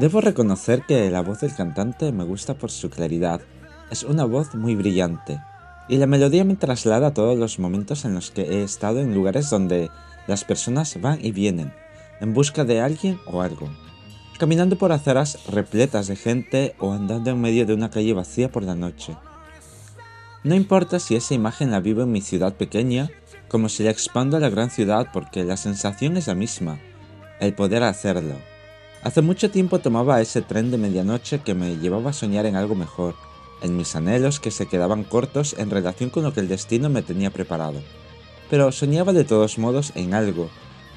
Debo reconocer que la voz del cantante me gusta por su claridad. Es una voz muy brillante. Y la melodía me traslada a todos los momentos en los que he estado en lugares donde las personas van y vienen, en busca de alguien o algo. Caminando por aceras repletas de gente o andando en medio de una calle vacía por la noche. No importa si esa imagen la vivo en mi ciudad pequeña, como si la expando a la gran ciudad porque la sensación es la misma, el poder hacerlo Hace mucho tiempo tomaba ese tren de medianoche que me llevaba a soñar en algo mejor, en mis anhelos que se quedaban cortos en relación con lo que el destino me tenía preparado. Pero soñaba de todos modos en algo,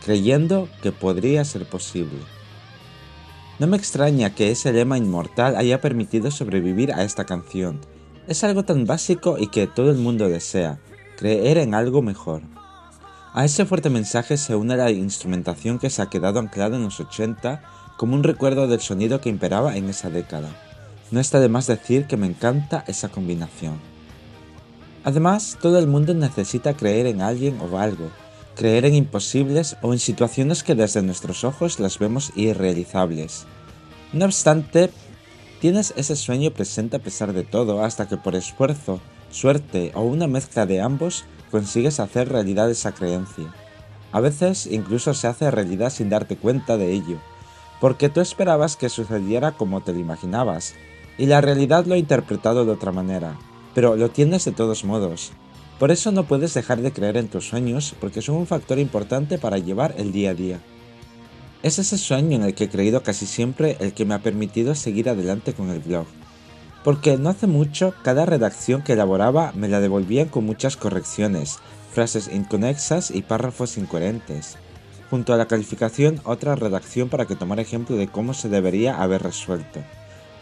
creyendo que podría ser posible. No me extraña que ese lema inmortal haya permitido sobrevivir a esta canción. Es algo tan básico y que todo el mundo desea, creer en algo mejor. A ese fuerte mensaje se une la instrumentación que se ha quedado anclada en los 80 como un recuerdo del sonido que imperaba en esa década. No está de más decir que me encanta esa combinación. Además, todo el mundo necesita creer en alguien o algo, creer en imposibles o en situaciones que desde nuestros ojos las vemos irrealizables. No obstante, tienes ese sueño presente a pesar de todo hasta que por esfuerzo, suerte o una mezcla de ambos consigues hacer realidad esa creencia. A veces incluso se hace realidad sin darte cuenta de ello, porque tú esperabas que sucediera como te lo imaginabas, y la realidad lo ha interpretado de otra manera, pero lo tienes de todos modos. Por eso no puedes dejar de creer en tus sueños, porque son un factor importante para llevar el día a día. Es ese sueño en el que he creído casi siempre el que me ha permitido seguir adelante con el blog. Porque no hace mucho cada redacción que elaboraba me la devolvían con muchas correcciones, frases inconexas y párrafos incoherentes junto a la calificación otra redacción para que tomara ejemplo de cómo se debería haber resuelto.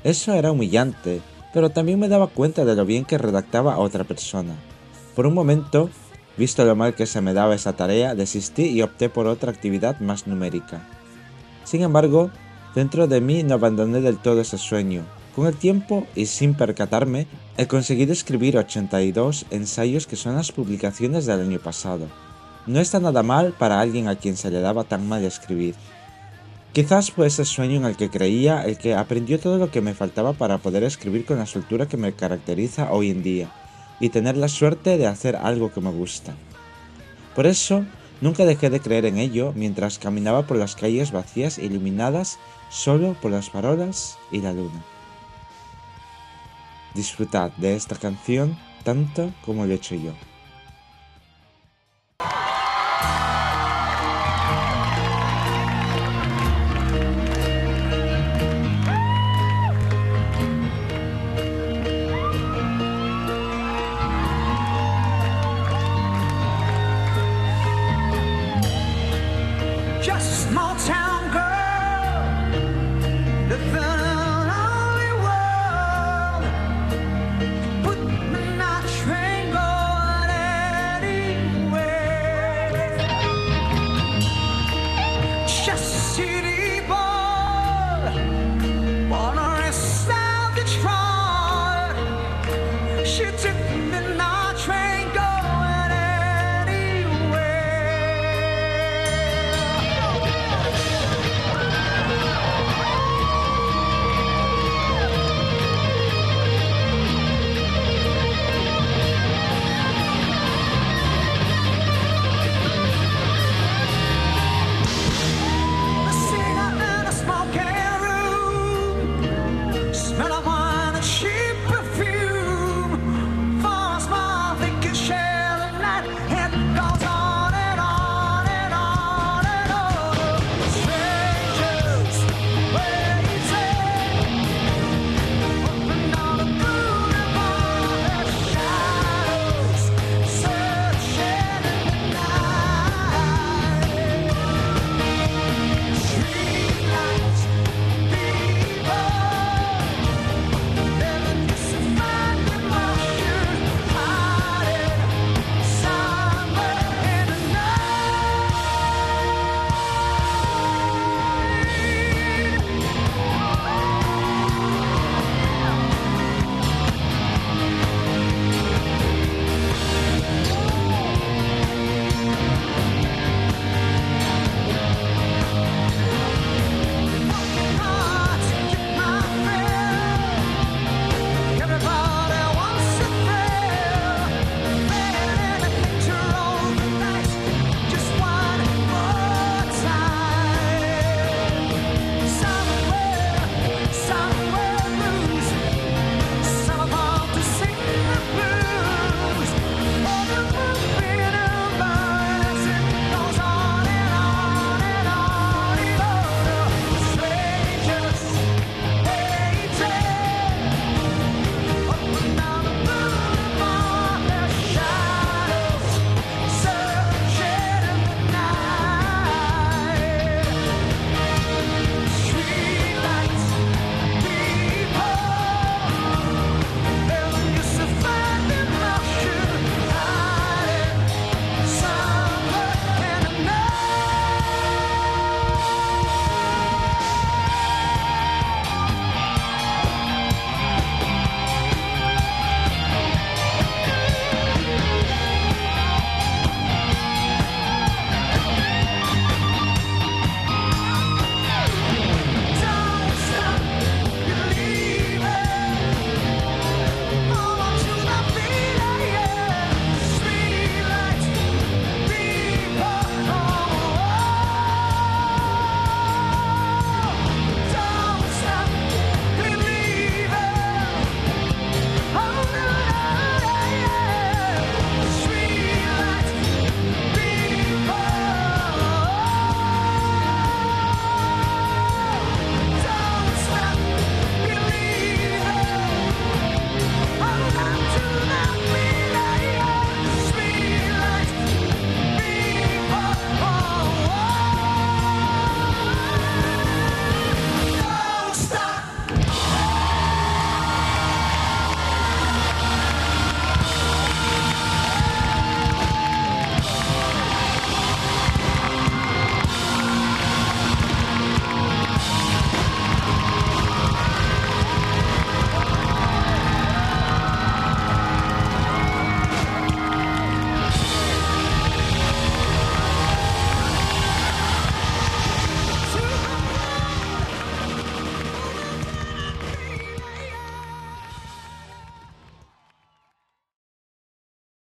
Eso era humillante, pero también me daba cuenta de lo bien que redactaba otra persona. Por un momento, visto lo mal que se me daba esa tarea, desistí y opté por otra actividad más numérica. Sin embargo, dentro de mí no abandoné del todo ese sueño. Con el tiempo y sin percatarme, he conseguido escribir 82 ensayos que son las publicaciones del año pasado. No está nada mal para alguien a quien se le daba tan mal escribir. Quizás fue ese sueño en el que creía el que aprendió todo lo que me faltaba para poder escribir con la soltura que me caracteriza hoy en día y tener la suerte de hacer algo que me gusta. Por eso, nunca dejé de creer en ello mientras caminaba por las calles vacías iluminadas solo por las farolas y la luna. Disfrutad de esta canción tanto como lo he hecho yo.